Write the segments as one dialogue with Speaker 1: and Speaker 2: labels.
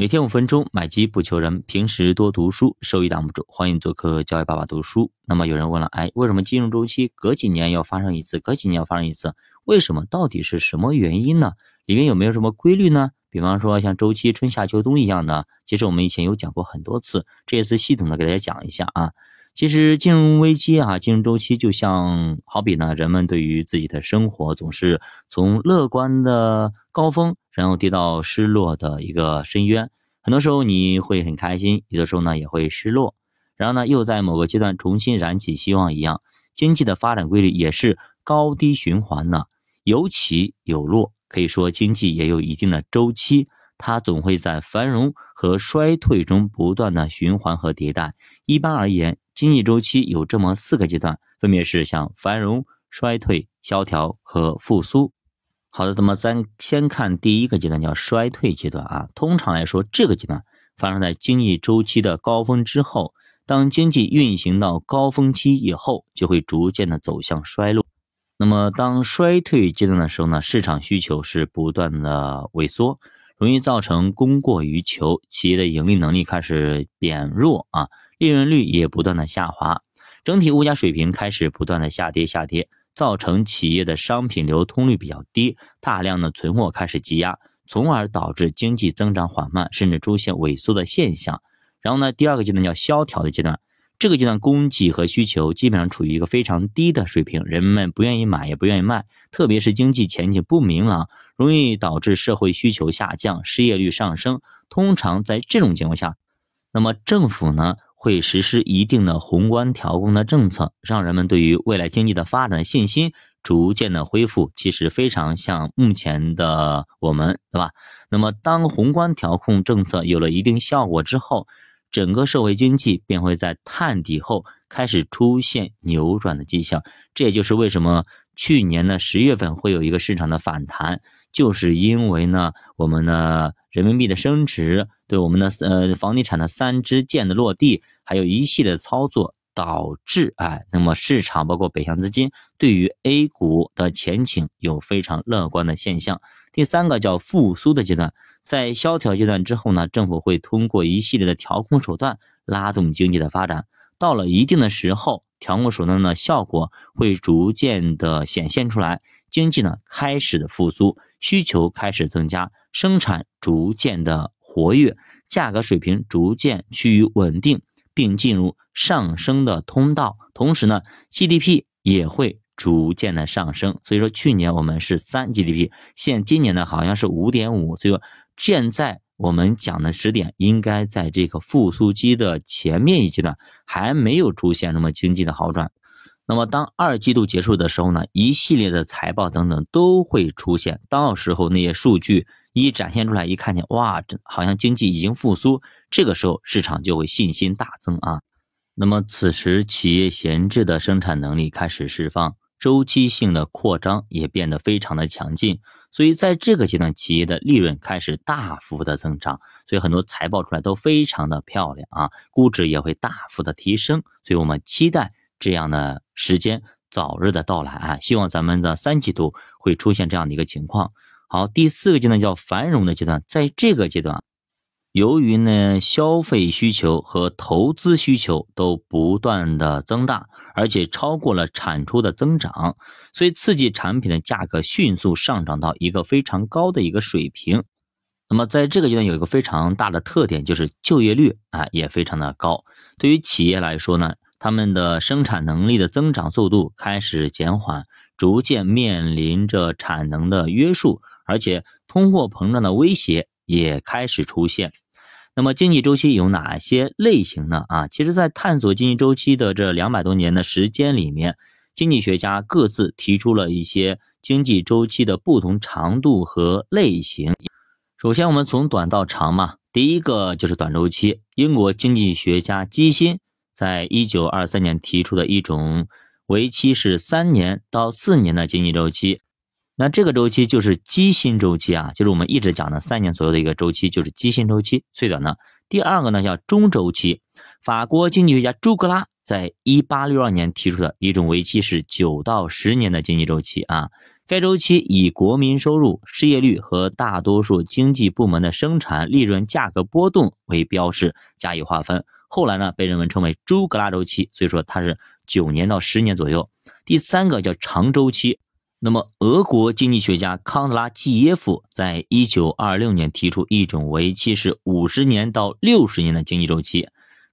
Speaker 1: 每天五分钟，买基不求人。平时多读书，收益挡不住。欢迎做客教育爸爸读书。那么有人问了，哎，为什么金融周期隔几年要发生一次，隔几年要发生一次？为什么？到底是什么原因呢？里面有没有什么规律呢？比方说像周期春夏秋冬一样的，其实我们以前有讲过很多次，这一次系统的给大家讲一下啊。其实金融危机啊，金融周期就像好比呢，人们对于自己的生活总是从乐观的高峰，然后跌到失落的一个深渊。很多时候你会很开心，有的时候呢也会失落，然后呢又在某个阶段重新燃起希望一样。经济的发展规律也是高低循环呢，有起有落，可以说经济也有一定的周期。它总会在繁荣和衰退中不断的循环和迭代。一般而言，经济周期有这么四个阶段，分别是像繁荣、衰退、萧条和复苏。好的，那么咱先看第一个阶段，叫衰退阶段啊。通常来说，这个阶段发生在经济周期的高峰之后，当经济运行到高峰期以后，就会逐渐的走向衰落。那么当衰退阶段的时候呢，市场需求是不断的萎缩。容易造成供过于求，企业的盈利能力开始减弱啊，利润率也不断的下滑，整体物价水平开始不断的下跌下跌，造成企业的商品流通率比较低，大量的存货开始积压，从而导致经济增长缓慢，甚至出现萎缩的现象。然后呢，第二个阶段叫萧条的阶段，这个阶段供给和需求基本上处于一个非常低的水平，人们不愿意买也不愿意卖，特别是经济前景不明朗。容易导致社会需求下降，失业率上升。通常在这种情况下，那么政府呢会实施一定的宏观调控的政策，让人们对于未来经济的发展信心逐渐的恢复。其实非常像目前的我们，对吧？那么当宏观调控政策有了一定效果之后，整个社会经济便会在探底后开始出现扭转的迹象。这也就是为什么去年的十月份会有一个市场的反弹。就是因为呢，我们的人民币的升值，对我们的呃房地产的三支箭的落地，还有一系列操作，导致哎，那么市场包括北向资金对于 A 股的前景有非常乐观的现象。第三个叫复苏的阶段，在萧条阶段之后呢，政府会通过一系列的调控手段拉动经济的发展，到了一定的时候，调控手段的效果会逐渐的显现出来。经济呢开始的复苏，需求开始增加，生产逐渐的活跃，价格水平逐渐趋于稳定，并进入上升的通道。同时呢，GDP 也会逐渐的上升。所以说，去年我们是三 GDP，现今年呢好像是五点五。所以说，现在我们讲的时点应该在这个复苏期的前面一阶段，还没有出现什么经济的好转。那么，当二季度结束的时候呢，一系列的财报等等都会出现，到时候那些数据一展现出来，一看见，哇，这好像经济已经复苏，这个时候市场就会信心大增啊。那么此时企业闲置的生产能力开始释放，周期性的扩张也变得非常的强劲，所以在这个阶段，企业的利润开始大幅的增长，所以很多财报出来都非常的漂亮啊，估值也会大幅的提升，所以我们期待。这样的时间早日的到来啊！希望咱们的三季度会出现这样的一个情况。好，第四个阶段叫繁荣的阶段，在这个阶段，由于呢消费需求和投资需求都不断的增大，而且超过了产出的增长，所以刺激产品的价格迅速上涨到一个非常高的一个水平。那么在这个阶段有一个非常大的特点，就是就业率啊也非常的高。对于企业来说呢。他们的生产能力的增长速度开始减缓，逐渐面临着产能的约束，而且通货膨胀的威胁也开始出现。那么经济周期有哪些类型呢？啊，其实，在探索经济周期的这两百多年的时间里面，经济学家各自提出了一些经济周期的不同长度和类型。首先，我们从短到长嘛，第一个就是短周期。英国经济学家基辛。在一九二三年提出的一种为期是三年到四年的经济周期，那这个周期就是基薪周期啊，就是我们一直讲的三年左右的一个周期，就是基薪周期最短的。第二个呢叫中周期，法国经济学家朱格拉在一八六二年提出的一种为期是九到十年的经济周期啊，该周期以国民收入、失业率和大多数经济部门的生产、利润、价格波动为标示加以划分。后来呢，被人们称为朱格拉周期，所以说它是九年到十年左右。第三个叫长周期。那么，俄国经济学家康德拉季耶夫在一九二六年提出一种为期是五十年到六十年的经济周期。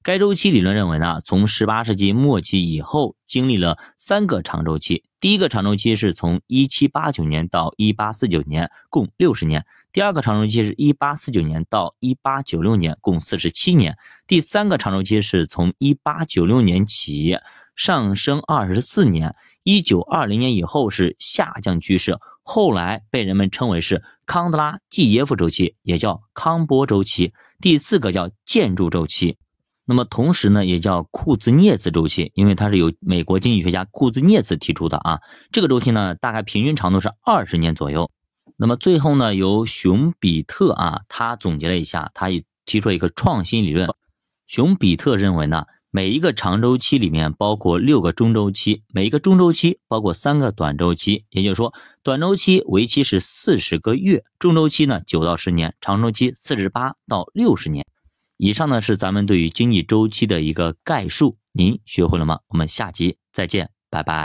Speaker 1: 该周期理论认为呢，从十八世纪末期以后，经历了三个长周期。第一个长周期是从一七八九年到一八四九年，共六十年；第二个长周期是一八四九年到一八九六年，共四十七年；第三个长周期是从一八九六年起上升二十四年，一九二零年以后是下降趋势，后来被人们称为是康德拉季耶夫周期，也叫康波周期。第四个叫建筑周期。那么同时呢，也叫库兹涅茨周期，因为它是由美国经济学家库兹涅茨提出的啊。这个周期呢，大概平均长度是二十年左右。那么最后呢，由熊彼特啊，他总结了一下，他也提出了一个创新理论。熊彼特认为呢，每一个长周期里面包括六个中周期，每一个中周期包括三个短周期。也就是说，短周期为期是四十个月，中周期呢九到十年，长周期四十八到六十年。以上呢是咱们对于经济周期的一个概述，您学会了吗？我们下集再见，拜拜。